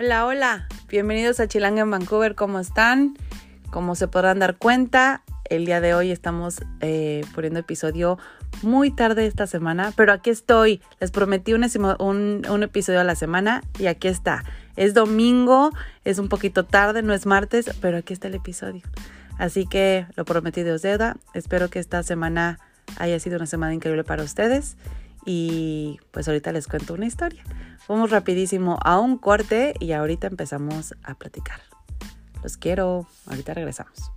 Hola, hola, bienvenidos a Chilanga en Vancouver, ¿cómo están? Como se podrán dar cuenta, el día de hoy estamos eh, poniendo episodio muy tarde esta semana, pero aquí estoy. Les prometí un, episodio a la semana y aquí está. Es domingo, es un poquito tarde, no es martes, pero aquí está el episodio. Así que lo prometido es deuda. Espero que esta semana haya sido una semana increíble para ustedes y pues ahorita les cuento una historia. Vamos rapidísimo a un corte y ahorita empezamos a platicar. Los quiero. Ahorita regresamos.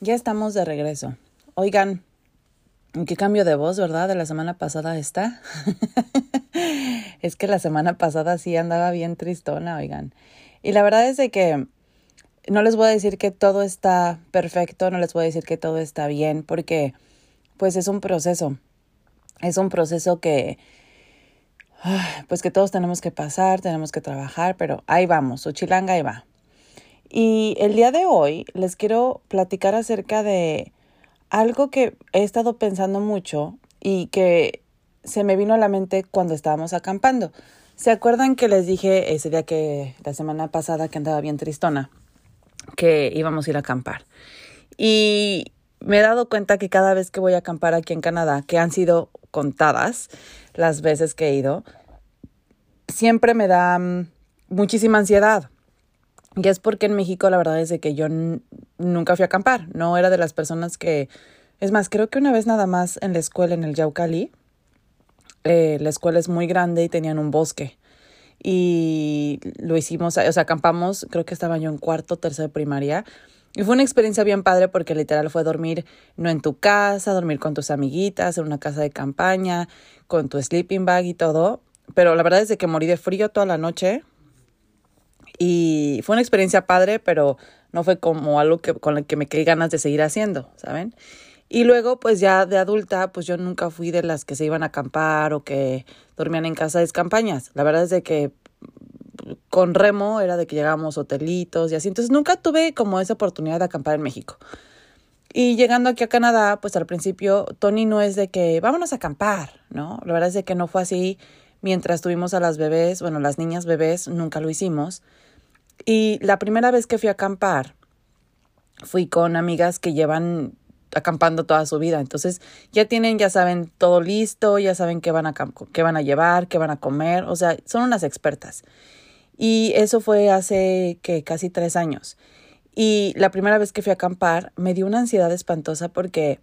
Ya estamos de regreso. Oigan, qué cambio de voz, ¿verdad? De la semana pasada está. es que la semana pasada sí andaba bien tristona, oigan. Y la verdad es de que no les voy a decir que todo está perfecto, no les voy a decir que todo está bien, porque pues es un proceso. Es un proceso que, pues que todos tenemos que pasar, tenemos que trabajar, pero ahí vamos, Uchilanga ahí va. Y el día de hoy les quiero platicar acerca de algo que he estado pensando mucho y que se me vino a la mente cuando estábamos acampando. ¿Se acuerdan que les dije ese día que la semana pasada que andaba bien tristona? Que íbamos a ir a acampar. Y me he dado cuenta que cada vez que voy a acampar aquí en Canadá, que han sido contadas las veces que he ido, siempre me da mm, muchísima ansiedad. Y es porque en México la verdad es de que yo nunca fui a acampar, no era de las personas que... Es más, creo que una vez nada más en la escuela, en el Yaucali, eh, la escuela es muy grande y tenían un bosque. Y lo hicimos, o sea, acampamos, creo que estaba yo en cuarto, tercero de primaria, y fue una experiencia bien padre porque literal fue dormir no en tu casa, dormir con tus amiguitas, en una casa de campaña, con tu sleeping bag y todo. Pero la verdad es que morí de frío toda la noche. Y fue una experiencia padre, pero no fue como algo que, con el que me quedé ganas de seguir haciendo, ¿saben? Y luego, pues ya de adulta, pues yo nunca fui de las que se iban a acampar o que dormían en casa de campañas. La verdad es de que con Remo era de que llegábamos hotelitos y así. Entonces nunca tuve como esa oportunidad de acampar en México. Y llegando aquí a Canadá, pues al principio Tony no es de que vámonos a acampar, ¿no? La verdad es de que no fue así. Mientras tuvimos a las bebés, bueno, las niñas bebés, nunca lo hicimos. Y la primera vez que fui a acampar, fui con amigas que llevan acampando toda su vida. Entonces ya tienen, ya saben todo listo, ya saben qué van a, qué van a llevar, qué van a comer. O sea, son unas expertas. Y eso fue hace que casi tres años. Y la primera vez que fui a acampar me dio una ansiedad espantosa porque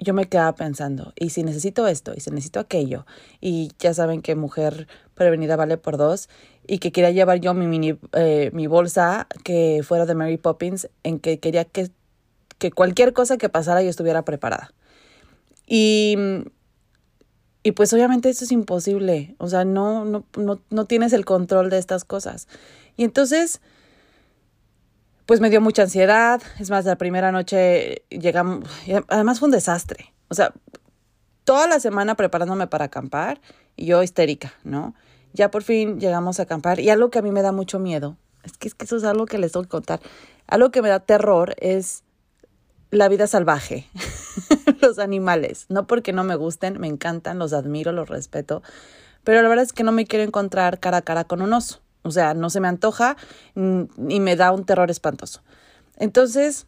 yo me quedaba pensando, y si necesito esto, y si necesito aquello, y ya saben que mujer prevenida vale por dos, y que quería llevar yo mi mini, eh, mi bolsa que fuera de Mary Poppins, en que quería que, que cualquier cosa que pasara yo estuviera preparada. Y y pues obviamente eso es imposible, o sea, no, no, no, no tienes el control de estas cosas. Y entonces, pues me dio mucha ansiedad, es más, la primera noche llegamos, además fue un desastre, o sea, toda la semana preparándome para acampar y yo histérica, ¿no? Ya por fin llegamos a acampar y algo que a mí me da mucho miedo, es que, es que eso es algo que les tengo que contar, algo que me da terror es la vida salvaje. los animales. No porque no me gusten, me encantan, los admiro, los respeto, pero la verdad es que no me quiero encontrar cara a cara con un oso. O sea, no se me antoja y me da un terror espantoso. Entonces,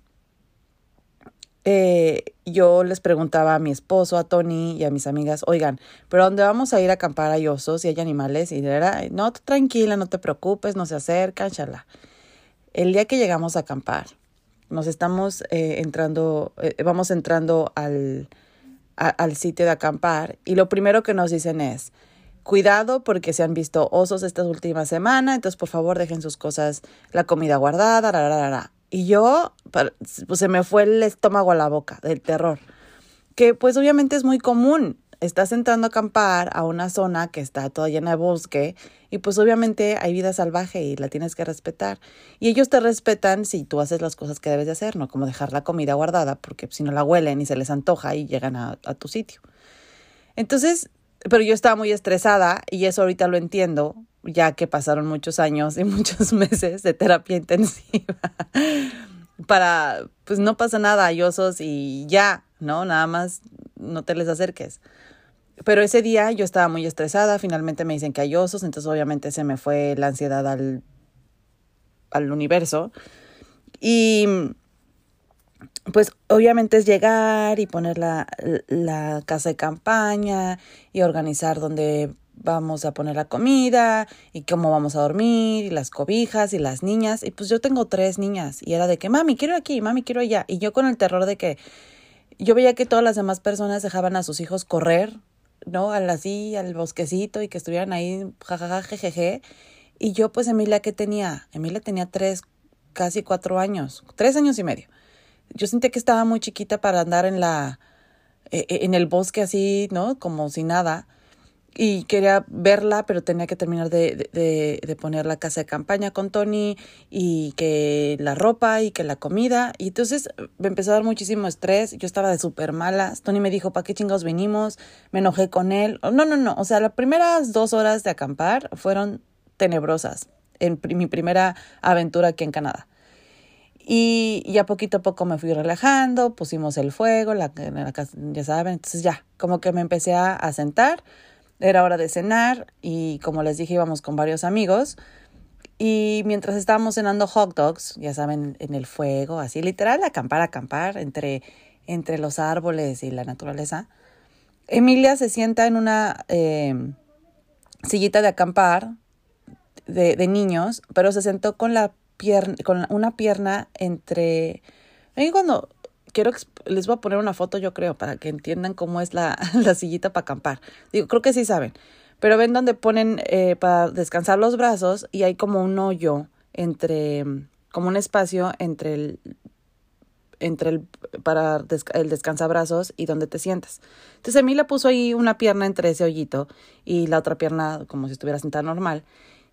eh, yo les preguntaba a mi esposo, a Tony y a mis amigas, oigan, ¿pero dónde vamos a ir a acampar hay osos y hay animales? Y era, no, tranquila, no te preocupes, no se acercan, chala. El día que llegamos a acampar, nos estamos eh, entrando, eh, vamos entrando al, al sitio de acampar y lo primero que nos dicen es, cuidado porque se han visto osos estas últimas semanas, entonces por favor dejen sus cosas, la comida guardada, Y yo, pues se me fue el estómago a la boca del terror, que pues obviamente es muy común estás entrando a acampar a una zona que está toda llena de bosque y pues obviamente hay vida salvaje y la tienes que respetar. Y ellos te respetan si tú haces las cosas que debes de hacer, no como dejar la comida guardada porque si no la huelen y se les antoja y llegan a, tu sitio. Entonces, pero yo estaba muy estresada y eso ahorita lo entiendo, ya que pasaron muchos años y muchos meses de terapia intensiva para, pues no pasa nada, hay osos y ya, ¿no? Nada más no te les acerques. Pero ese día yo estaba muy estresada, finalmente me dicen que hay osos, entonces obviamente se me fue la ansiedad al, al universo. Y pues obviamente es llegar y poner la, la casa de campaña y organizar dónde vamos a poner la comida y cómo vamos a dormir y las cobijas y las niñas. Y pues yo tengo tres niñas y era de que, mami, quiero aquí, mami, quiero allá. Y yo con el terror de que yo veía que todas las demás personas dejaban a sus hijos correr, ¿no? Al así, al bosquecito y que estuvieran ahí, jajaja, jejeje. Y yo pues Emilia, ¿qué tenía? Emilia tenía tres, casi cuatro años, tres años y medio. Yo sentí que estaba muy chiquita para andar en la, e, e, en el bosque así, ¿no? Como si nada y quería verla, pero tenía que terminar de, de, de, poner la casa de campaña con Tony y que la ropa y que la comida. Y entonces me empezó a dar muchísimo estrés. Yo estaba de súper malas. Tony me dijo, ¿para qué chingados venimos? Me enojé con él. No, no, no. O sea, las primeras dos horas de acampar fueron tenebrosas en mi primera aventura aquí en Canadá. Y ya poquito a poco me fui relajando, pusimos el fuego, la, la, ya saben, entonces ya, como que me empecé a, a sentar era hora de cenar y como les dije íbamos con varios amigos. Y mientras estábamos cenando hot dogs, ya saben, en el fuego, así literal, acampar, acampar entre, entre los árboles y la naturaleza, Emilia se sienta en una eh, sillita de acampar de, de, niños, pero se sentó con la pierna, con una pierna entre... cuando quiero les voy a poner una foto, yo creo, para que entiendan cómo es la, la sillita para acampar. Digo, creo que sí saben. Pero ven donde ponen eh, para descansar los brazos y hay como un hoyo entre, como un espacio entre el, entre el, para el descansabrazos y donde te sientas. Entonces Emilia puso ahí una pierna entre ese hoyito y la otra pierna como si estuviera sentada normal.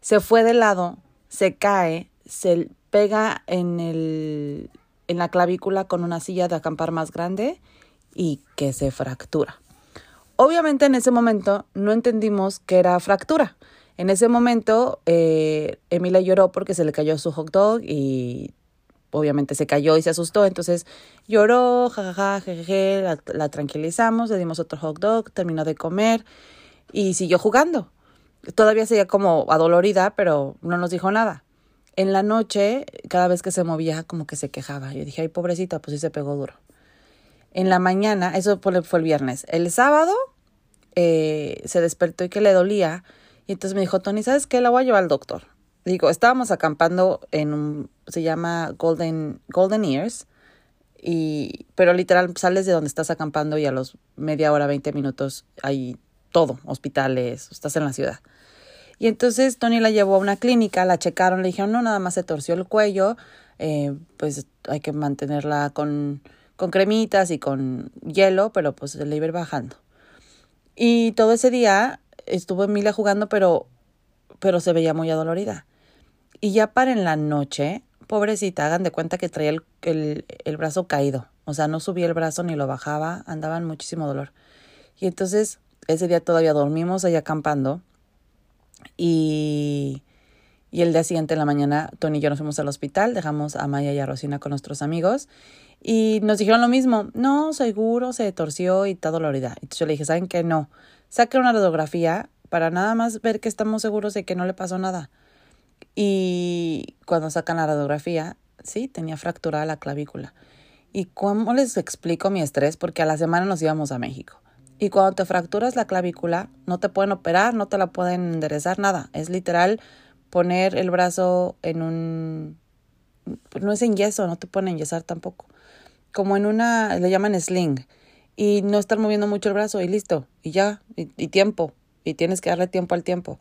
Se fue de lado, se cae, se pega en el, en la clavícula con una silla de acampar más grande y que se fractura. Obviamente en ese momento no entendimos que era fractura. En ese momento eh, Emilia lloró porque se le cayó su hot dog y obviamente se cayó y se asustó. Entonces lloró, jajaja, jeje, la, la tranquilizamos, le dimos otro hot dog, terminó de comer y siguió jugando. Todavía seguía como adolorida, pero no nos dijo nada. En la noche, cada vez que se movía, como que se quejaba. Yo dije, ay, pobrecita, pues sí se pegó duro. En la mañana, eso fue el viernes. El sábado eh, se despertó y que le dolía. Y entonces me dijo, Tony, ¿sabes qué? La voy a llevar al doctor. Digo, estábamos acampando en un, se llama Golden, Golden Ears. Y, pero literal sales de donde estás acampando y a los media hora, 20 minutos hay todo, hospitales, estás en la ciudad. Y entonces Tony la llevó a una clínica, la checaron, le dijeron, no, nada más se torció el cuello, eh, pues hay que mantenerla con, con cremitas y con hielo, pero pues le iba ir bajando. Y todo ese día estuvo Emilia jugando, pero, pero se veía muy adolorida. Y ya para en la noche, pobrecita, hagan de cuenta que traía el, el, el brazo caído. O sea, no subía el brazo ni lo bajaba, andaban muchísimo dolor. Y entonces ese día todavía dormimos ahí acampando y, y el día siguiente en la mañana, Tony y yo nos fuimos al hospital, dejamos a Maya y a Rosina con nuestros amigos y nos dijeron lo mismo, no, seguro se torció y está dolorida. Entonces yo le dije, ¿saben qué? No, saquen una radiografía para nada más ver que estamos seguros de que no le pasó nada. Y cuando sacan la radiografía, sí, tenía fracturada la clavícula. ¿Y cómo les explico mi estrés? Porque a la semana nos íbamos a México. Y cuando te fracturas la clavícula, no te pueden operar, no te la pueden enderezar, nada. Es literal poner el brazo en un... No es en yeso, no te pueden enyesar tampoco. Como en una, le llaman sling. Y no estar moviendo mucho el brazo y listo. Y ya, y, y tiempo. Y tienes que darle tiempo al tiempo.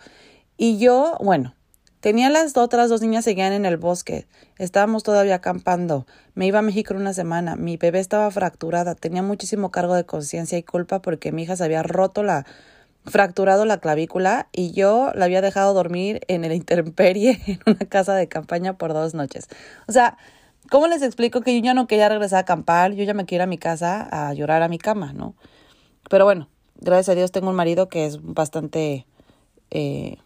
Y yo, bueno, Tenía las otras dos niñas seguían en el bosque. Estábamos todavía acampando. Me iba a México una semana. Mi bebé estaba fracturada. Tenía muchísimo cargo de conciencia y culpa porque mi hija se había roto la fracturado la clavícula y yo la había dejado dormir en el intemperie en una casa de campaña por dos noches. O sea, ¿cómo les explico que yo ya no quería regresar a acampar? Yo ya me quiero ir a mi casa a llorar a mi cama, ¿no? Pero bueno, gracias a Dios tengo un marido que es bastante eh,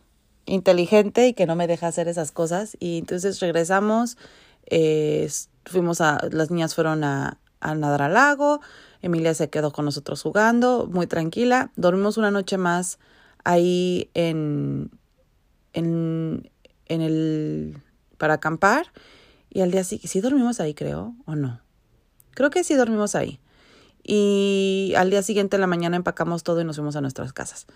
inteligente y que no me deja hacer esas cosas. Y entonces regresamos, eh, fuimos a, las niñas fueron a, a nadar al lago, Emilia se quedó con nosotros jugando, muy tranquila. Dormimos una noche más ahí en, en, en el, para acampar. Y al día siguiente, sí dormimos ahí, creo, o no. Creo que sí dormimos ahí. Y al día siguiente en la mañana empacamos todo y nos fuimos a nuestras casas.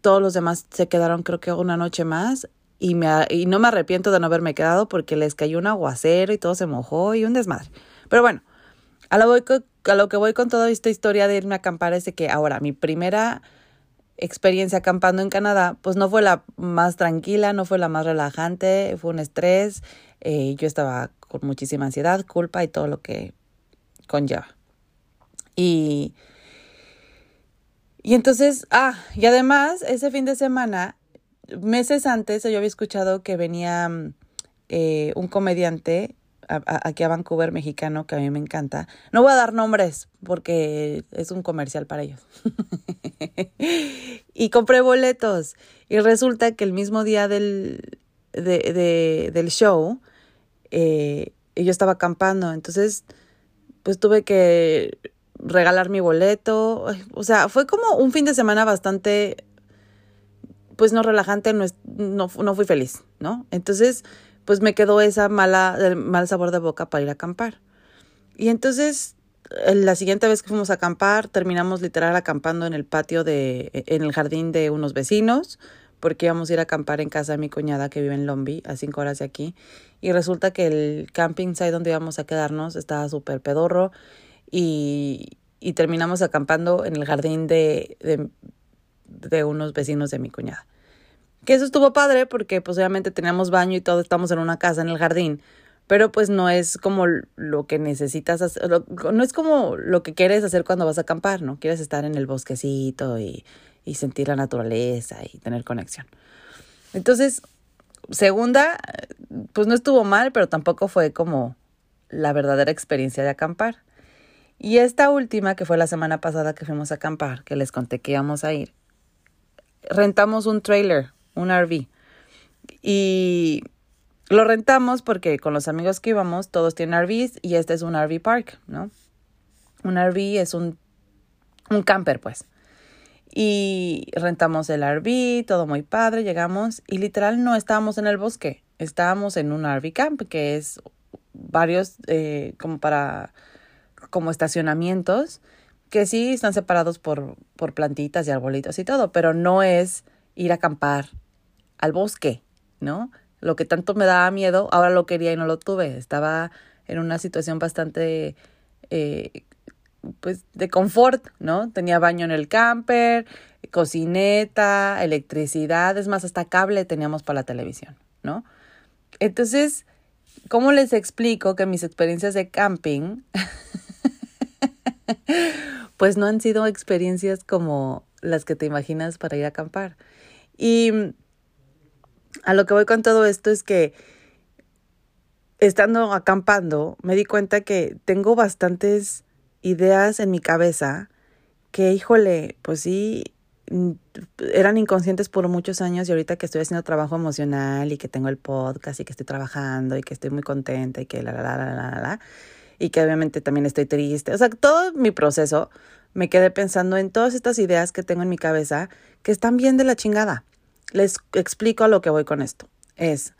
Todos los demás se quedaron creo que una noche más y, me, y no me arrepiento de no haberme quedado porque les cayó un aguacero y todo se mojó y un desmadre. Pero bueno, a lo, voy a lo que voy con toda esta historia de irme a acampar es de que ahora mi primera experiencia acampando en Canadá, pues no fue la más tranquila, no fue la más relajante, fue un estrés, eh, yo estaba con muchísima ansiedad, culpa y todo lo que conlleva. Y, y entonces, ah, y además, ese fin de semana, meses antes, yo había escuchado que venía eh, un comediante aquí a Vancouver mexicano que a mí me encanta. No voy a dar nombres porque es un comercial para ellos. y compré boletos. Y resulta que el mismo día del, de, del show, eh, yo estaba acampando. Entonces, pues tuve que regalar mi boleto. O sea, fue como un fin de semana bastante, pues no relajante, no, no, no fui feliz, ¿no? Entonces, pues me quedó esa mala, el mal sabor de boca para ir a acampar. Y entonces, la siguiente vez que fuimos a acampar, terminamos literal acampando en el patio de, en el jardín de unos vecinos, porque íbamos a ir a acampar en casa de mi cuñada que vive en Lombi, a cinco horas de aquí. Y resulta que el camping site donde íbamos a quedarnos estaba súper pedorro y, terminamos acampando en el jardín de, de, unos vecinos de mi cuñada. Que eso estuvo padre porque pues obviamente teníamos baño y todo, estamos en una casa en el jardín, pero pues no es como lo que necesitas hacer, no es como lo que quieres hacer cuando vas a acampar, ¿no? Quieres estar en el bosquecito y sentir la naturaleza y tener conexión. Entonces, segunda, pues no estuvo mal, pero tampoco fue como la verdadera experiencia de acampar. Y esta última, que fue la semana pasada que fuimos a acampar, que les conté que íbamos a ir, rentamos un trailer, un RV. Y lo rentamos porque con los amigos que íbamos, todos tienen RVs y este es un RV park, ¿no? Un RV es un, un camper, pues. Y rentamos el RV, todo muy padre, llegamos y literal no estábamos en el bosque, estábamos en un RV camp, que es varios, eh, como para como estacionamientos que sí están separados por, por plantitas y arbolitos y todo, pero no es ir a acampar al bosque, ¿no? Lo que tanto me daba miedo, ahora lo quería y no lo tuve. Estaba en una situación bastante, eh, pues, de confort, ¿no? Tenía baño en el camper, cocineta, electricidad, es más, hasta cable teníamos para la televisión, ¿no? Entonces, ¿cómo les explico que mis experiencias de camping pues no han sido experiencias como las que te imaginas para ir a acampar. Y a lo que voy con todo esto es que estando acampando me di cuenta que tengo bastantes ideas en mi cabeza que, híjole, pues sí, eran inconscientes por muchos años y ahorita que estoy haciendo trabajo emocional y que tengo el podcast y que estoy trabajando y que estoy muy contenta y que la, la, la, la, la, la y que obviamente también estoy triste. O sea, todo mi proceso me quedé pensando en todas estas ideas que tengo en mi cabeza que están bien de la chingada. Les explico a lo que voy con esto. Es,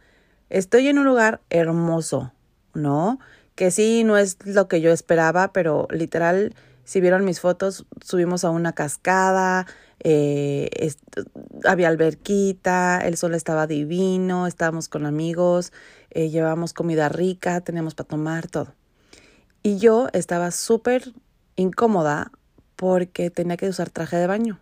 estoy en un lugar hermoso, ¿no? Que sí, no es lo que yo esperaba, pero literal, si vieron mis fotos, subimos a una cascada, eh, había alberquita, el sol estaba divino, estábamos con amigos, eh, llevábamos comida rica, teníamos para tomar todo. Y yo estaba súper incómoda porque tenía que usar traje de baño.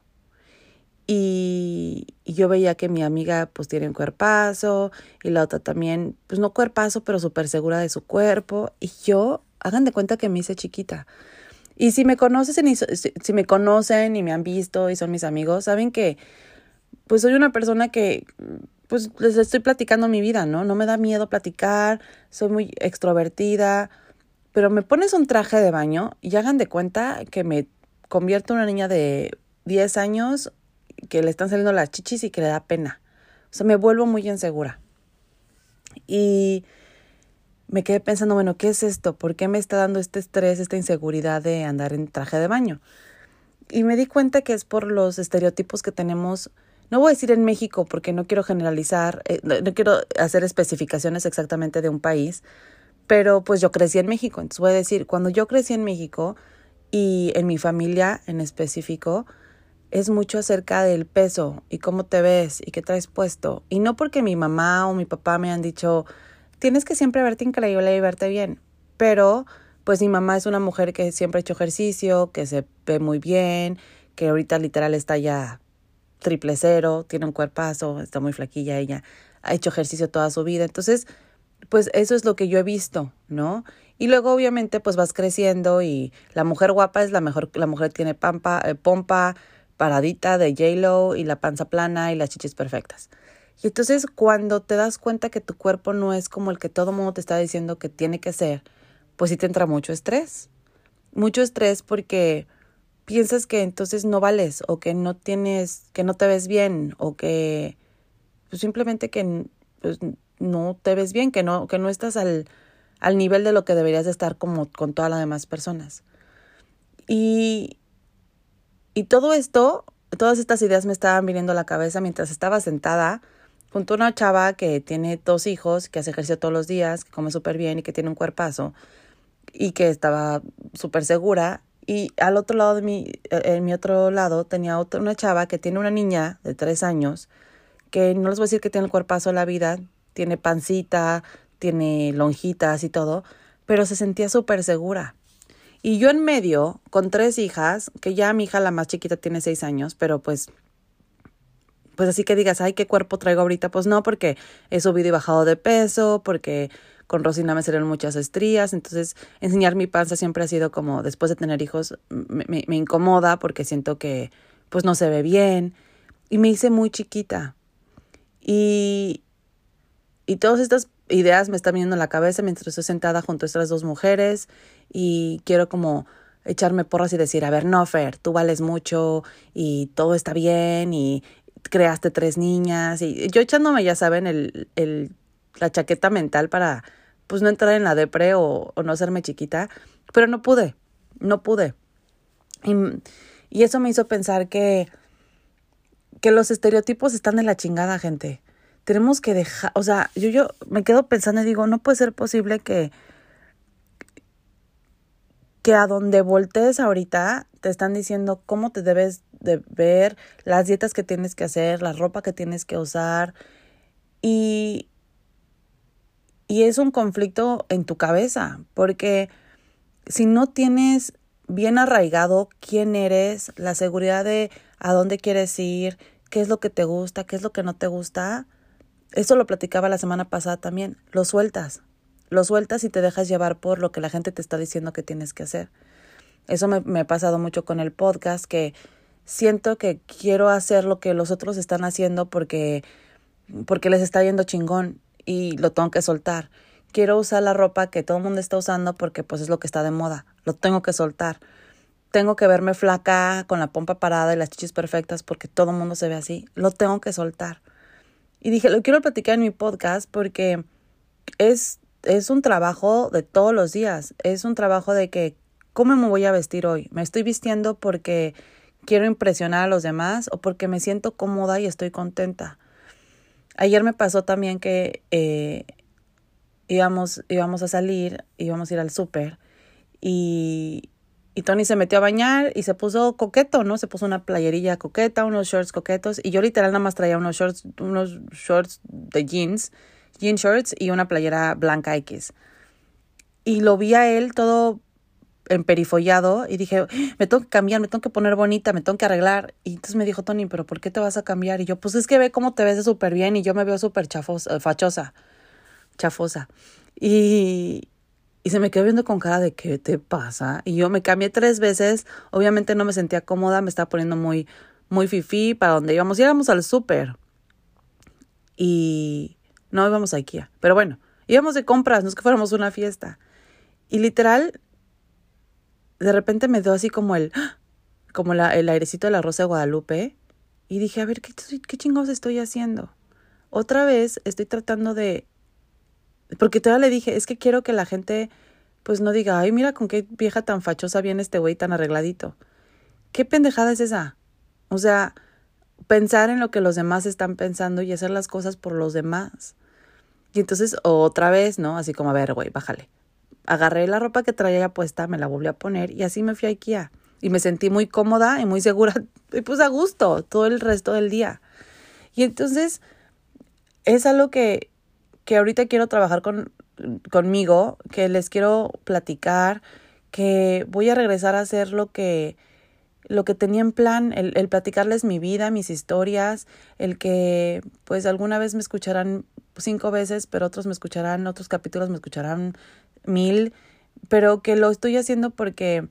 Y, yo veía que mi amiga pues tiene un cuerpazo y la otra también, pues no cuerpazo, pero súper segura de su cuerpo. Y yo, hagan de cuenta que me hice chiquita. Y si me conocen y si, me conocen y me han visto y son mis amigos, saben que pues soy una persona que pues les estoy platicando mi vida, ¿no? No me da miedo platicar, soy muy extrovertida, pero me pones un traje de baño y hagan de cuenta que me convierto en una niña de 10 años que le están saliendo las chichis y que le da pena. O sea, me vuelvo muy insegura. Y me quedé pensando, bueno, ¿qué es esto? ¿Por qué me está dando este estrés, esta inseguridad de andar en traje de baño? Y me di cuenta que es por los estereotipos que tenemos, no voy a decir en México porque no quiero generalizar, eh, no, quiero hacer especificaciones exactamente de un país, pero pues yo crecí en México, entonces voy a decir, cuando yo crecí en México y en mi familia en específico, es mucho acerca del peso y cómo te ves y qué traes puesto. Y no porque mi mamá o mi papá me han dicho, tienes que siempre verte increíble y verte bien, pero pues mi mamá es una mujer que siempre ha hecho ejercicio, que se ve muy bien, que ahorita literal está ya triple cero, tiene un cuerpazo, está muy flaquilla ella, ha hecho ejercicio toda su vida. Entonces, pues eso es lo que yo he visto, ¿no? Y luego obviamente pues vas creciendo y la mujer guapa es la mejor, la mujer tiene pampa, eh, pompa, paradita de J-Lo y la panza plana y las chichis perfectas. Y entonces cuando te das cuenta que tu cuerpo no es como el que todo mundo te está diciendo que tiene que ser, pues sí te entra mucho estrés. Mucho estrés porque piensas que entonces no vales o que no tienes, que no te ves bien o que pues simplemente que pues, no te ves bien, que no, que no estás al, al nivel de lo que deberías estar como con todas las demás personas. Y, y todo esto, todas estas ideas me estaban viniendo a la cabeza mientras estaba sentada junto a una chava que tiene dos hijos, que hace ejercicio todos los días, que come súper bien y que tiene un cuerpazo y que estaba súper segura. Y al otro lado de mi, eh, en mi otro lado tenía otra, una chava que tiene una niña de tres años, que no les voy a decir que tiene el cuerpazo de la vida, tiene pancita, tiene lonjitas y todo, pero se sentía súper segura. Y yo en medio, con tres hijas, que ya mi hija la más chiquita tiene seis años, pero pues pues así que digas, ay, qué cuerpo traigo ahorita, pues no, porque he subido y bajado de peso, porque con Rosina me salieron muchas estrías, entonces enseñar mi panza siempre ha sido como, después de tener hijos, me, incomoda porque siento que pues no se ve bien y me hice muy chiquita. Y, y todas estas ideas me están viniendo en la cabeza mientras estoy sentada junto a estas dos mujeres y quiero como echarme porras y decir, a ver, no, Fer, tú vales mucho y todo está bien y, creaste tres niñas y yo echándome, ya saben, el, el, la chaqueta mental para pues no entrar en la depre o, no hacerme chiquita, pero no pude, no pude. Y, y eso me hizo pensar que, que los estereotipos están en la chingada, gente. Tenemos que dejar, o sea, yo, yo me quedo pensando y digo, no puede ser posible que, que a donde voltees ahorita te están diciendo cómo te debes de ver, las dietas que tienes que hacer, la ropa que tienes que usar. Y, y es un conflicto en tu cabeza, porque si no tienes bien arraigado quién eres, la seguridad de a dónde quieres ir, qué es lo que te gusta, qué es lo que no te gusta, eso lo platicaba la semana pasada también, lo sueltas, lo sueltas y te dejas llevar por lo que la gente te está diciendo que tienes que hacer. Eso me, me ha pasado mucho con el podcast, que siento que quiero hacer lo que los otros están haciendo porque, porque les está yendo chingón y lo tengo que soltar. Quiero usar la ropa que todo el mundo está usando porque pues es lo que está de moda. Lo tengo que soltar. Tengo que verme flaca con la pompa parada y las chichis perfectas porque todo el mundo se ve así. Lo tengo que soltar. Y dije, lo quiero platicar en mi podcast porque es, es un trabajo de todos los días. Es un trabajo de que, ¿cómo me voy a vestir hoy? Me estoy vistiendo porque quiero impresionar a los demás o porque me siento cómoda y estoy contenta. Ayer me pasó también que eh, íbamos, íbamos a salir, íbamos a ir al súper y, y Tony se metió a bañar y se puso coqueto, ¿no? Se puso una playerilla coqueta, unos shorts coquetos y yo literal nada más traía unos shorts, unos shorts de jeans, jean shorts y una playera blanca X. Y lo vi a él todo emperifollado y dije, me tengo que cambiar, me tengo que poner bonita, me tengo que arreglar. Y entonces me dijo Tony, pero ¿por qué te vas a cambiar? Y yo, pues es que ve cómo te ves súper bien y yo me veo súper chafosa, fachosa, chafosa. Y, y se me quedó viendo con cara de ¿qué te pasa? Y yo me cambié tres veces, obviamente no me sentía cómoda, me estaba poniendo muy, muy fifí para donde íbamos. Íbamos al súper y no íbamos a Ikea, pero bueno, íbamos de compras, no es que fuéramos una fiesta. Y literal, de repente me dio así como el, como la, el airecito de la Rosa de Guadalupe. Y dije, a ver, ¿qué, qué chingados estoy haciendo? Otra vez estoy tratando de, porque todavía le dije, es que quiero que la gente pues no diga, ay, mira con qué vieja tan fachosa viene este güey tan arregladito. ¿Qué pendejada es esa? O sea, pensar en lo que los demás están pensando y hacer las cosas por los demás. Y entonces otra vez, ¿no? Así como, a ver, güey, bájale. Agarré la ropa que traía puesta, me la volví a poner y así me fui a IKEA. Y me sentí muy cómoda y muy segura y pues a gusto todo el resto del día. Y entonces es algo que, que ahorita quiero trabajar con, conmigo, que les quiero platicar, que voy a regresar a hacer lo que lo que tenía en plan, el, el, platicarles mi vida, mis historias, el que pues alguna vez me escucharán cinco veces, pero otros me escucharán, otros capítulos me escucharán mil, pero que lo estoy haciendo porque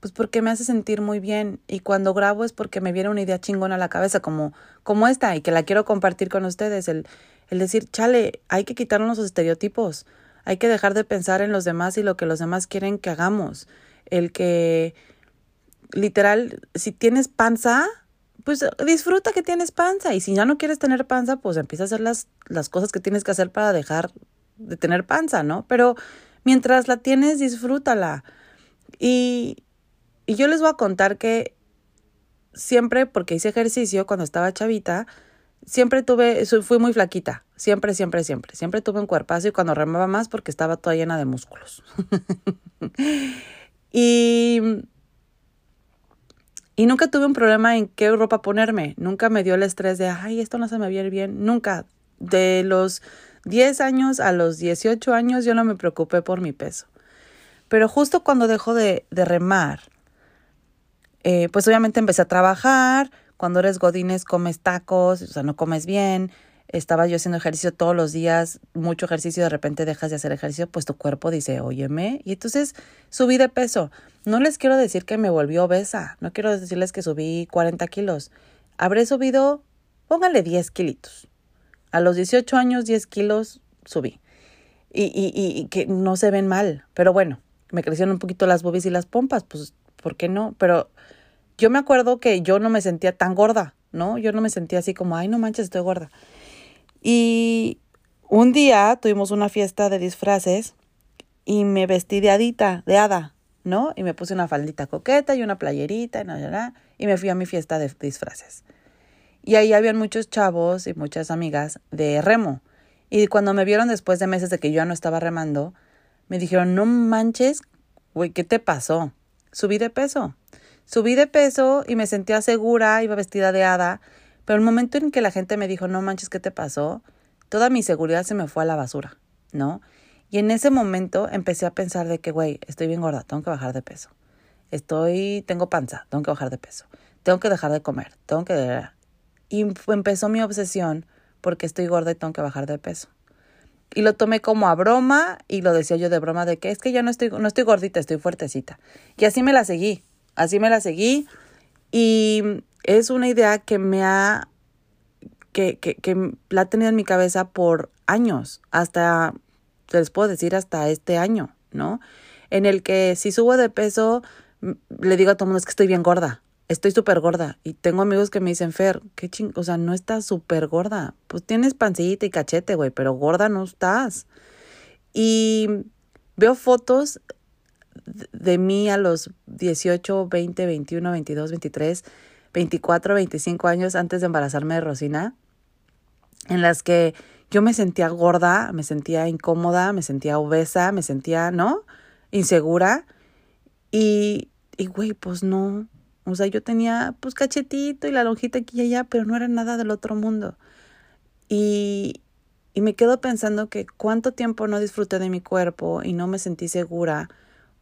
pues porque me hace sentir muy bien y cuando grabo es porque me viene una idea chingona a la cabeza como como esta y que la quiero compartir con ustedes el el decir, chale, hay que quitarnos los estereotipos, hay que dejar de pensar en los demás y lo que los demás quieren que hagamos. El que, literal, si tienes panza, pues disfruta que tienes panza. Y si ya no quieres tener panza, pues empieza a hacer las, las cosas que tienes que hacer para dejar de tener panza, ¿no? Pero mientras la tienes, disfrútala. Y, y yo les voy a contar que siempre, porque hice ejercicio cuando estaba chavita, siempre tuve, fui muy flaquita, siempre, siempre, siempre. Siempre tuve un cuerpazo y cuando remaba más porque estaba toda llena de músculos. y, y nunca tuve un problema en qué ropa ponerme. Nunca me dio el estrés de, ay, esto no se me viene bien. Nunca. De los 10 años a los 18 años yo no me preocupé por mi peso. Pero justo cuando dejo de, de remar, eh, pues obviamente empecé a trabajar, cuando eres godines comes tacos, o sea, no comes bien. Estaba yo haciendo ejercicio todos los días, mucho ejercicio, de repente dejas de hacer ejercicio, pues tu cuerpo dice, óyeme. Y entonces subí de peso. No les quiero decir que me volvió obesa, no quiero decirles que subí 40 kilos. Habré subido, póngale 10 kilitos. A los 18 años, 10 kilos subí. Y, y, y, que no se ven mal. Pero bueno, me crecieron un poquito las boobies y las pompas, pues, ¿por qué no? Pero yo me acuerdo que yo no me sentía tan gorda, ¿no? Yo no me sentía así como, ay, no manches, estoy gorda. Y un día tuvimos una fiesta de disfraces y me vestí de adita, de hada, Y me puse una faldita coqueta y una playerita y, y me fui a mi fiesta de disfraces. Y ahí habían muchos chavos y muchas amigas de remo. Y cuando me vieron después de meses de que yo ya no estaba remando, me dijeron, no manches, güey, ¿qué te pasó? Subí de peso. Subí de peso y me sentía segura, iba vestida de hada, pero el momento en que la gente me dijo, no manches, ¿qué te pasó? Toda mi seguridad se me fue a la basura, ¿no? Y en ese momento empecé a pensar de que, güey, estoy bien gorda, tengo que bajar de peso. Estoy, tengo panza, tengo que bajar de peso. Tengo que dejar de comer, tengo que... Y empezó mi obsesión porque estoy gorda y tengo que bajar de peso. Y lo tomé como a broma y lo decía yo de broma de que es que ya no estoy, no estoy gordita, estoy fuertecita. Y así me la seguí. Así me la seguí y es una idea que me ha, que, que, que la he tenido en mi cabeza por años, hasta, les puedo decir, hasta este año, ¿no? En el que si subo de peso, le digo a todo el mundo, es que estoy bien gorda, estoy súper gorda. Y tengo amigos que me dicen, Fer, qué ching, o sea, no estás súper gorda. Pues tienes pancita y cachete, güey, pero gorda no estás. Y veo fotos de mí a los 18, 20, 21, 22, 23, 24, 25 años antes de embarazarme de Rosina, en las que yo me sentía gorda, me sentía incómoda, me sentía obesa, me sentía, ¿no? Insegura. Y, y güey, pues no. O sea, yo tenía pues cachetito y la lonjita aquí y allá, pero no era nada del otro mundo. Y, y me quedo pensando que cuánto tiempo no disfruté de mi cuerpo y no me sentí segura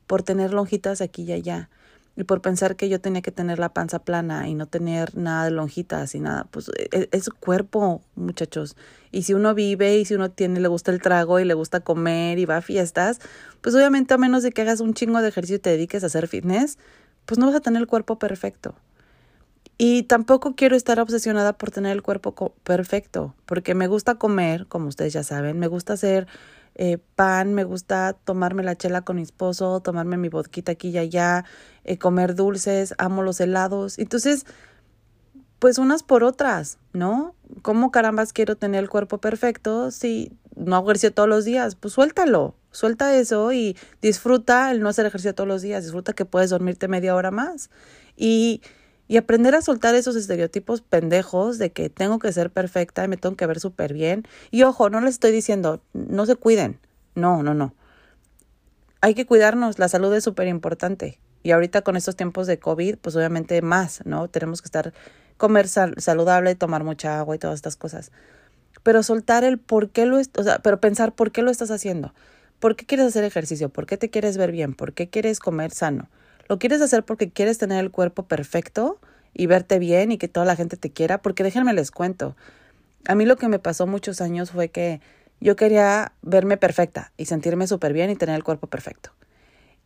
por tener lonjitas aquí y allá y por pensar que yo tenía que tener la panza plana y no tener nada de lonjitas y nada, pues e, es, cuerpo, muchachos. Y si uno vive y si uno tiene, le gusta el trago y le gusta comer y va a fiestas, pues obviamente a menos de que hagas un chingo de ejercicio y te dediques a hacer fitness, pues no vas a tener el cuerpo perfecto. Y tampoco quiero estar obsesionada por tener el cuerpo perfecto, porque me gusta comer, como ustedes ya saben, me gusta hacer eh, pan, me gusta tomarme la chela con mi esposo, tomarme mi vodquita aquí y allá, eh, comer dulces, amo los helados. Entonces, pues unas por otras, ¿no? ¿Cómo carambas quiero tener el cuerpo perfecto si no hago ejercicio todos los días, pues suéltalo, suelta eso y disfruta el no hacer ejercicio todos los días, disfruta que puedes dormirte media hora más y, y aprender a soltar esos estereotipos pendejos de que tengo que ser perfecta y me tengo que ver súper bien. Y ojo, no les estoy diciendo, no se cuiden, no, no, no. Hay que cuidarnos, la salud es súper importante. Y ahorita con estos tiempos de COVID, pues obviamente más, ¿no? Tenemos que estar, comer saludable, tomar mucha agua y todas estas cosas pero soltar el por qué lo, o sea, pero pensar por qué lo estás haciendo. ¿Por qué quieres hacer ejercicio? ¿Por qué te quieres ver bien? ¿Por qué quieres comer sano? ¿Lo quieres hacer porque quieres tener el cuerpo perfecto y verte bien y que toda la gente te quiera? Porque déjenme les cuento. A mí lo que me pasó muchos años fue que yo quería verme perfecta y sentirme súper bien y tener el cuerpo perfecto.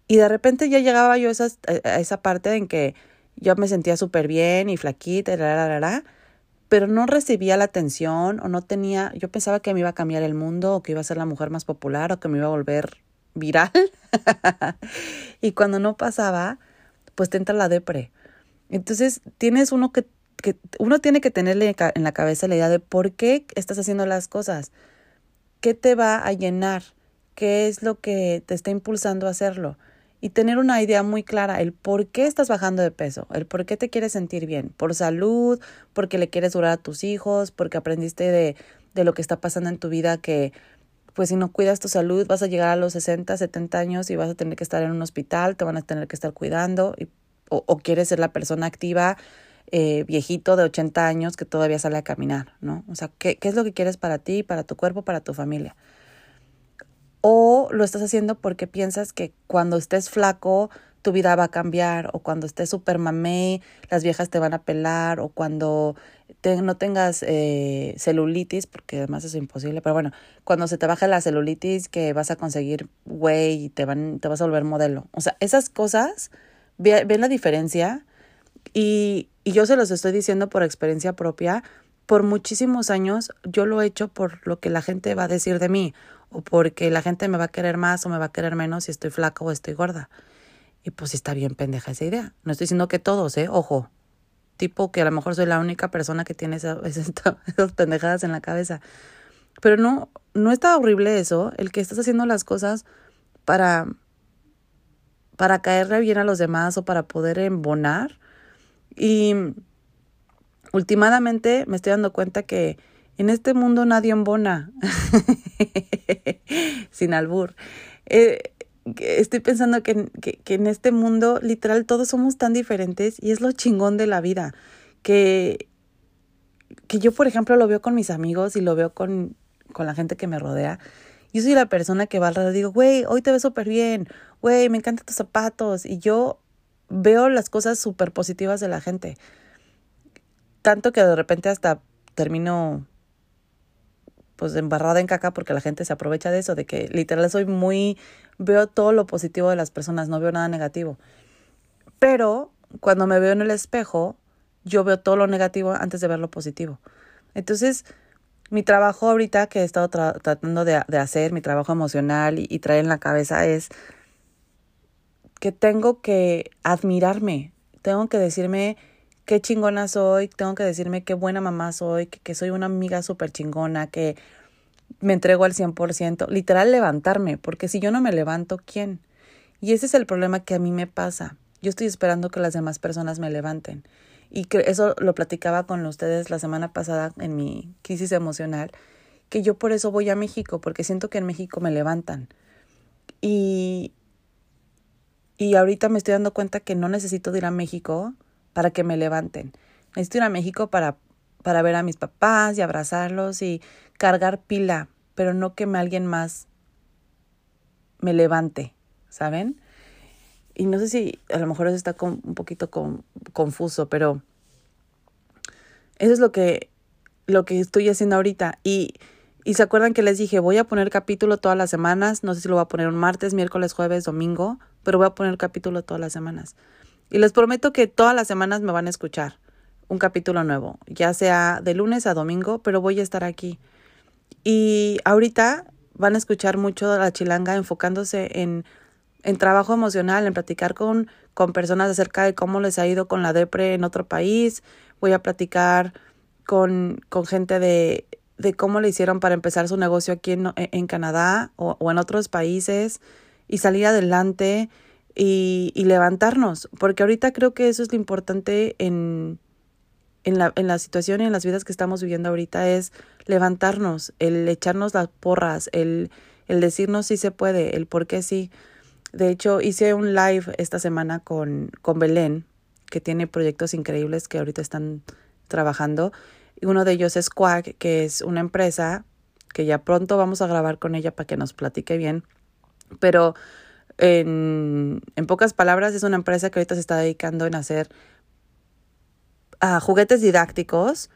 Y de repente ya llegaba yo a esa, parte en que yo me sentía súper bien y flaquita y la, pero no recibía la atención o no tenía, yo pensaba que me iba a cambiar el mundo o que iba a ser la mujer más popular o que me iba a volver viral. y cuando no pasaba, pues te entra la depre. Entonces, tienes uno que, que uno tiene que tenerle en la cabeza la idea de por qué estás haciendo las cosas. ¿Qué te va a llenar? ¿Qué es lo que te está impulsando a hacerlo? y tener una idea muy clara, el por qué estás bajando de peso, el por qué te quieres sentir bien, por salud, porque le quieres durar a tus hijos, porque aprendiste de, de lo que está pasando en tu vida que pues si no cuidas tu salud vas a llegar a los 60, 70 años y vas a tener que estar en un hospital, te van a tener que estar cuidando o quieres ser la persona activa eh, viejito de 80 años que todavía sale a caminar, ¿no? O sea, ¿qué, ¿qué es lo que quieres para ti, para tu cuerpo, para tu familia? o lo estás haciendo porque piensas que cuando estés flaco tu vida va a cambiar o cuando estés super mamey las viejas te van a pelar o cuando no tengas eh, celulitis, porque además es imposible, pero bueno, cuando se te baje la celulitis que vas a conseguir güey y te, van, te vas a volver modelo. O sea, esas cosas, ven la diferencia y, y yo se los estoy diciendo por experiencia propia. Por muchísimos años yo lo he hecho por lo que la gente va a decir de mí o porque la gente me va a querer más o me va a querer menos si estoy flaca o estoy gorda. Y pues está bien pendeja esa idea. No estoy diciendo que todos, ¿eh? Ojo. Tipo que a lo mejor soy la única persona que tiene esas, pendejadas en la cabeza. Pero no, no está horrible eso, el que estás haciendo las cosas para, para caerle bien a los demás o para poder embonar. Y últimamente me estoy dando cuenta que en este mundo nadie embona. Sin albur. Eh, estoy pensando que, que, en este mundo literal todos somos tan diferentes y es lo chingón de la vida. Que, que yo, por ejemplo, lo veo con mis amigos y lo veo con, con la gente que me rodea. Yo soy la persona que va alrededor y digo, güey, hoy te ves súper bien, güey, me encantan tus zapatos. Y yo veo las cosas súper positivas de la gente. Tanto que de repente hasta termino pues embarrada en caca porque la gente se aprovecha de eso, de que literal soy muy, veo todo lo positivo de las personas, no veo nada negativo. Pero cuando me veo en el espejo, yo veo todo lo negativo antes de ver lo positivo. Entonces, mi trabajo ahorita que he estado tratando de, hacer, mi trabajo emocional y, y traer en la cabeza es que tengo que admirarme, tengo que decirme qué chingona soy, tengo que decirme qué buena mamá soy, que, que soy una amiga súper chingona, que me entrego al 100%, literal levantarme, porque si yo no me levanto, ¿quién? Y ese es el problema que a mí me pasa. Yo estoy esperando que las demás personas me levanten. Y eso lo platicaba con ustedes la semana pasada en mi crisis emocional, que yo por eso voy a México, porque siento que en México me levantan. Y, y ahorita me estoy dando cuenta que no necesito ir a México para que me levanten. Necesito ir a México para, para ver a mis papás y abrazarlos y cargar pila, pero no que alguien más me levante, ¿saben? Y no sé si a lo mejor eso está un poquito confuso, pero eso es lo que, lo que estoy haciendo ahorita. Y, y se acuerdan que les dije, voy a poner capítulo todas las semanas, no sé si lo voy a poner un martes, miércoles, jueves, domingo, pero voy a poner capítulo todas las semanas. Y les prometo que todas las semanas me van a escuchar un capítulo nuevo, ya sea de lunes a domingo, pero voy a estar aquí. Y ahorita van a escuchar mucho la chilanga enfocándose en, en trabajo emocional, en platicar con, con personas acerca de cómo les ha ido con la depre en otro país. Voy a platicar con, con gente de, de cómo le hicieron para empezar su negocio aquí en, en Canadá o, o, en otros países y salir adelante y, y, levantarnos, porque ahorita creo que eso es lo importante en, en, la, en la situación y en las vidas que estamos viviendo ahorita, es levantarnos, el echarnos las porras, el, el decirnos si se puede, el por qué sí. De hecho, hice un live esta semana con, con Belén, que tiene proyectos increíbles que ahorita están trabajando uno de ellos es Quack, que es una empresa que ya pronto vamos a grabar con ella para que nos platique bien. Pero en, en pocas palabras, es una empresa que ahorita se está dedicando en hacer uh, juguetes didácticos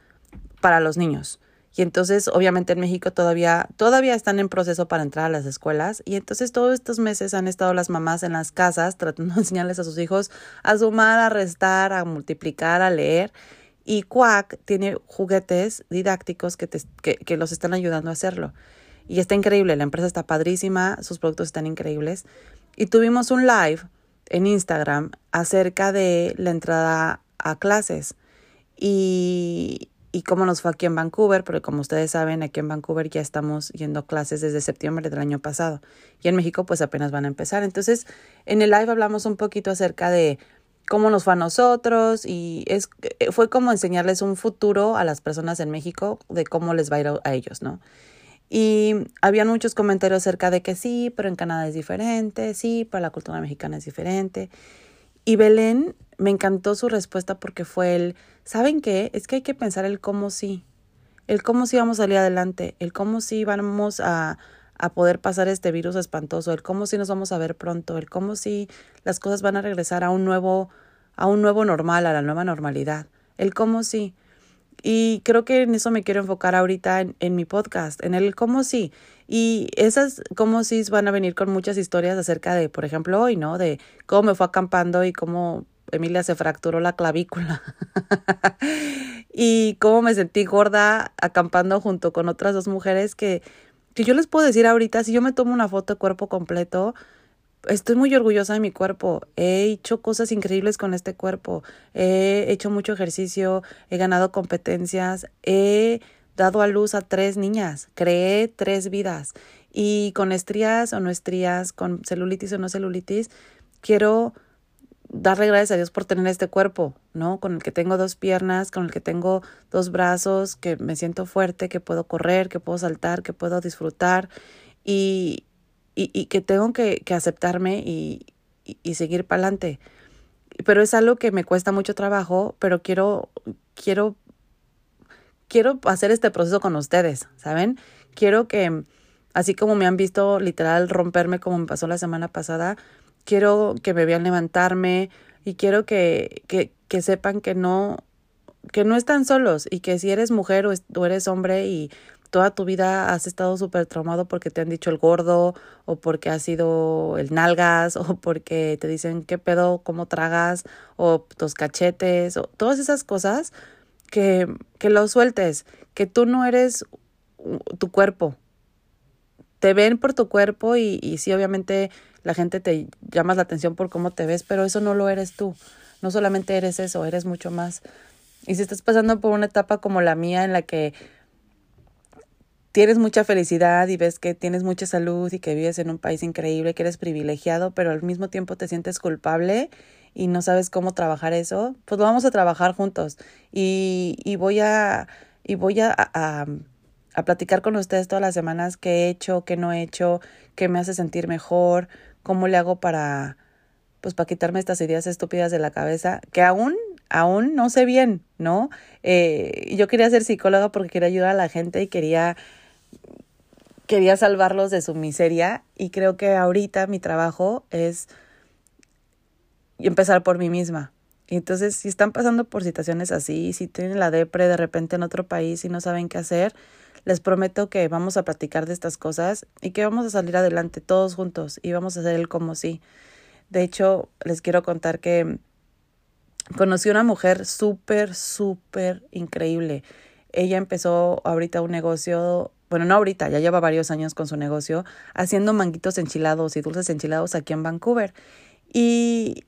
para los niños. Y entonces, obviamente en México todavía, todavía están en proceso para entrar a las escuelas. Y entonces todos estos meses han estado las mamás en las casas tratando de enseñarles a sus hijos a sumar, a restar, a multiplicar, a leer. Y Quack tiene juguetes didácticos que, te, que, que los están ayudando a hacerlo. Y está increíble, la empresa está padrísima, sus productos están increíbles. Y tuvimos un live en Instagram acerca de la entrada a clases y, cómo nos fue aquí en Vancouver, porque como ustedes saben, aquí en Vancouver ya estamos yendo a clases desde septiembre del año pasado y en México pues apenas van a empezar. Entonces, en el live hablamos un poquito acerca de cómo nos fue a nosotros y es, eh, fue como enseñarles un futuro a las personas en México de cómo les va a ir a, ellos, ¿no? Y habían muchos comentarios acerca de que sí, pero en Canadá es diferente, sí, pero la cultura mexicana es diferente. Y Belén me encantó su respuesta porque fue el, ¿saben qué? Es que hay que pensar el cómo sí, el cómo sí vamos a salir adelante, el cómo sí vamos a, a poder pasar este virus espantoso, el cómo sí nos vamos a ver pronto, el cómo sí las cosas van a regresar a un nuevo, a un nuevo normal, a la nueva normalidad, el cómo sí. Y creo que en eso me quiero enfocar ahorita en, en mi podcast, en el cómo sí. Y esas cómo sí van a venir con muchas historias acerca de, por ejemplo, hoy, ¿no? De cómo me fue acampando y cómo Emilia se fracturó la clavícula. y cómo me sentí gorda acampando junto con otras dos mujeres que que yo les puedo decir ahorita, si yo me tomo una foto de cuerpo completo, estoy muy orgullosa de mi cuerpo. He hecho cosas increíbles con este cuerpo. He hecho mucho ejercicio, he ganado competencias, he dado a luz a tres niñas, creé tres vidas. Y con estrías o no estrías, con celulitis o no celulitis, quiero darle gracias a Dios por tener este cuerpo, ¿no? Con el que tengo dos piernas, con el que tengo dos brazos, que me siento fuerte, que puedo correr, que puedo saltar, que puedo disfrutar y, y, y que tengo que, que aceptarme y, y, seguir para adelante. Pero es algo que me cuesta mucho trabajo, pero quiero, quiero, quiero hacer este proceso con ustedes, ¿saben? Quiero que, así como me han visto literal romperme como me pasó la semana pasada, quiero que me vean levantarme y quiero que, que, que sepan que no, que no están solos y que si eres mujer o, eres hombre y toda tu vida has estado súper traumado porque te han dicho el gordo o porque has sido el nalgas o porque te dicen qué pedo, cómo tragas o tus cachetes o todas esas cosas que, que lo sueltes, que tú no eres tu cuerpo. Te ven por tu cuerpo y, sí, obviamente la gente te llamas la atención por cómo te ves, pero eso no lo eres tú. No solamente eres eso, eres mucho más. Y si estás pasando por una etapa como la mía en la que tienes mucha felicidad y ves que tienes mucha salud y que vives en un país increíble, que eres privilegiado, pero al mismo tiempo te sientes culpable y no sabes cómo trabajar eso, pues vamos a trabajar juntos. Y, voy a, y voy a, a platicar con ustedes todas las semanas qué he hecho, qué no he hecho, qué me hace sentir mejor, cómo le hago para, pues para quitarme estas ideas estúpidas de la cabeza, que aún, aún no sé bien, ¿no? Eh, yo quería ser psicóloga porque quería ayudar a la gente y quería, quería salvarlos de su miseria y creo que ahorita mi trabajo es empezar por mí misma. Entonces, si están pasando por situaciones así, si tienen la depre de repente en otro país y no saben qué hacer, les prometo que vamos a platicar de estas cosas y que vamos a salir adelante todos juntos y vamos a hacer el como sí. De hecho, les quiero contar que conocí una mujer súper, súper increíble. Ella empezó ahorita un negocio, bueno, no ahorita, ya lleva varios años con su negocio, haciendo manguitos enchilados y dulces enchilados aquí en Vancouver. Y,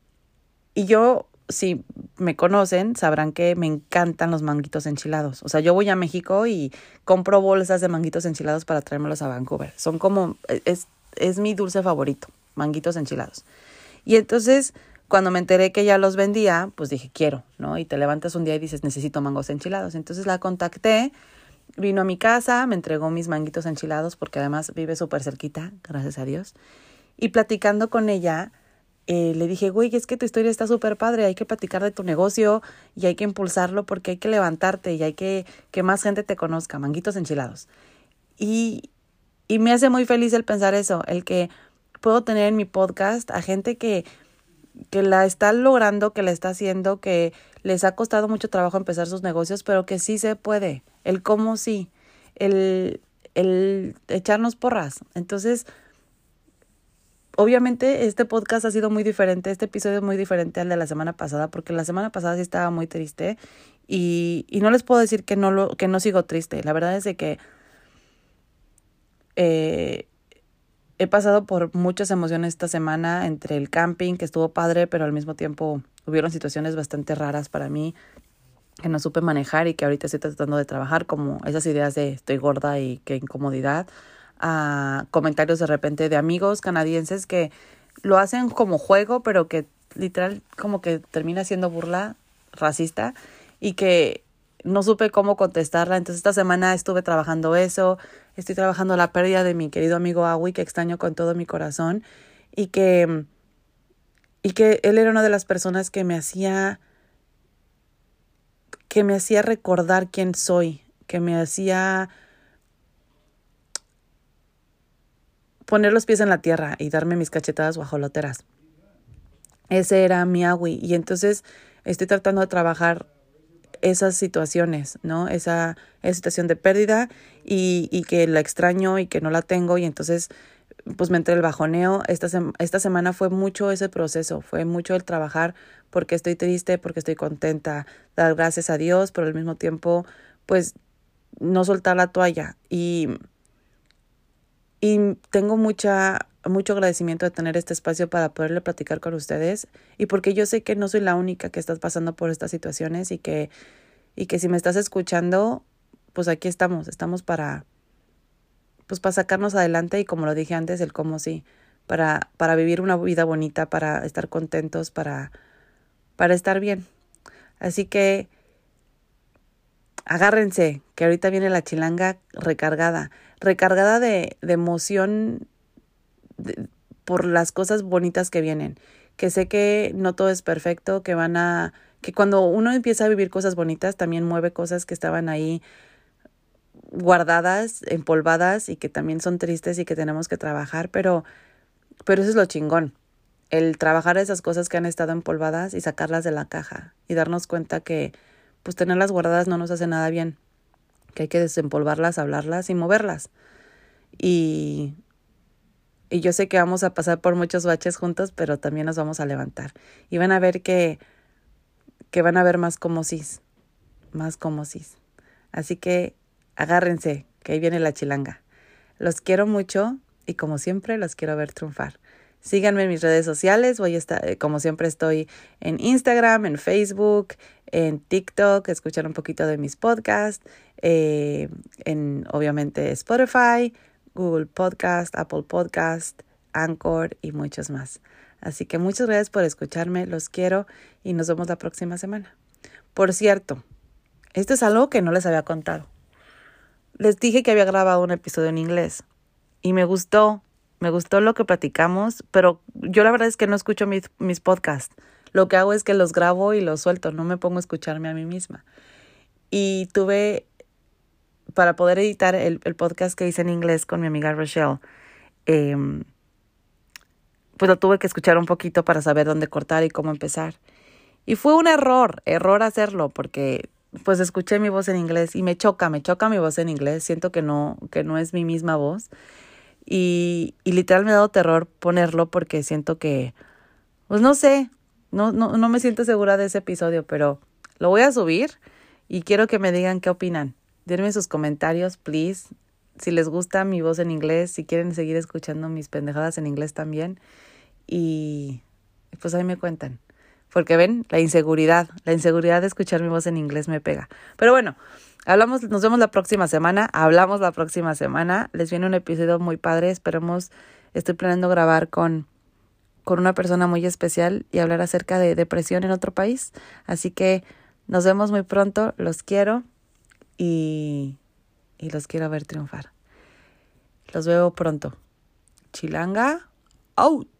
y yo si me conocen, sabrán que me encantan los manguitos enchilados. O sea, yo voy a México y compro bolsas de manguitos enchilados para traérmelos a Vancouver. Son como, es, es mi dulce favorito, manguitos enchilados. Y entonces, cuando me enteré que ya los vendía, pues dije, quiero, ¿no? Y te levantas un día y dices, necesito mangos enchilados. Entonces la contacté, vino a mi casa, me entregó mis manguitos enchilados, porque además vive súper cerquita, gracias a Dios. Y platicando con ella, eh, le dije, güey, es que tu historia está súper padre, hay que platicar de tu negocio y hay que impulsarlo porque hay que levantarte y hay que que más gente te conozca, manguitos enchilados. Y, y me hace muy feliz el pensar eso, el que puedo tener en mi podcast a gente que, que la está logrando, que la está haciendo, que les ha costado mucho trabajo empezar sus negocios, pero que sí se puede, el cómo sí, el, el echarnos porras. Entonces, obviamente este podcast ha sido muy diferente, este episodio es muy diferente al de la semana pasada, porque la semana pasada sí estaba muy triste y, y no les puedo decir que no, lo, que no sigo triste. La verdad es de que eh, he pasado por muchas emociones esta semana entre el camping, que estuvo padre, pero al mismo tiempo hubieron situaciones bastante raras para mí que no supe manejar y que ahorita estoy tratando de trabajar, como esas ideas de estoy gorda y qué incomodidad a comentarios de repente de amigos canadienses que lo hacen como juego, pero que literal como que termina siendo burla racista y que no supe cómo contestarla. Entonces esta semana estuve trabajando eso, estoy trabajando la pérdida de mi querido amigo Awi, que extraño con todo mi corazón, y que, y que él era una de las personas que me hacía que me hacía recordar quién soy, que me hacía poner los pies en la tierra y darme mis cachetadas guajoloteras. Ese era mi agui. Y entonces estoy tratando de trabajar esas situaciones, ¿no? Esa, situación de pérdida y, y, que la extraño y que no la tengo y entonces pues me entré el bajoneo. Esta, esta semana fue mucho ese proceso, fue mucho el trabajar porque estoy triste, porque estoy contenta, dar gracias a Dios, pero al mismo tiempo pues no soltar la toalla y y tengo mucha, mucho agradecimiento de tener este espacio para poderle platicar con ustedes y porque yo sé que no soy la única que estás pasando por estas situaciones y que, y que si me estás escuchando, pues aquí estamos, estamos para, pues para sacarnos adelante y como lo dije antes, el cómo sí, para, para vivir una vida bonita, para estar contentos, para, para estar bien. Así que agárrense, que ahorita viene la chilanga recargada recargada de, de emoción por las cosas bonitas que vienen, que sé que no todo es perfecto, que van a, que cuando uno empieza a vivir cosas bonitas, también mueve cosas que estaban ahí guardadas, empolvadas y que también son tristes y que tenemos que trabajar, pero, pero eso es lo chingón, el trabajar esas cosas que han estado empolvadas y sacarlas de la caja y darnos cuenta que pues tenerlas guardadas no nos hace nada bien, que hay que desempolvarlas, hablarlas y moverlas. Y, y yo sé que vamos a pasar por muchos baches juntos, pero también nos vamos a levantar. Y van a ver que, que van a ver más como cis, más como cis. Así que agárrense, que ahí viene la chilanga. Los quiero mucho y como siempre los quiero ver triunfar. Síganme en mis redes sociales. Voy a estar, eh, como siempre, estoy en Instagram, en Facebook, en TikTok, escuchar un poquito de mis podcasts, eh, en obviamente Spotify, Google Podcast, Apple Podcast, Anchor y muchos más. Así que muchas gracias por escucharme, los quiero y nos vemos la próxima semana. Por cierto, esto es algo que no les había contado. Les dije que había grabado un episodio en inglés y me gustó, me gustó lo que platicamos, pero yo la verdad es que no escucho mis, mis podcasts. Lo que hago es que los grabo y los suelto, no me pongo a escucharme a mí misma. Y tuve, para poder editar el, el podcast que hice en inglés con mi amiga Rochelle, eh, pues lo tuve que escuchar un poquito para saber dónde cortar y cómo empezar. Y fue un error, error hacerlo, porque pues escuché mi voz en inglés y me choca, me choca mi voz en inglés, siento que no, que no es mi misma voz. Y, y literal me ha dado terror ponerlo porque siento que, pues no sé, no, no, no me siento segura de ese episodio, pero lo voy a subir y quiero que me digan qué opinan. Denme sus comentarios, please. Si les gusta mi voz en inglés, si quieren seguir escuchando mis pendejadas en inglés también. Y pues ahí me cuentan. Porque ven, la inseguridad, la inseguridad de escuchar mi voz en inglés me pega. Pero bueno, hablamos, nos vemos la próxima semana, hablamos la próxima semana. Les viene un episodio muy padre, esperemos, estoy planeando grabar con, con una persona muy especial y hablar acerca de depresión en otro país. Así que nos vemos muy pronto, los quiero y, y los quiero ver triunfar. Los veo pronto. Chilanga, out.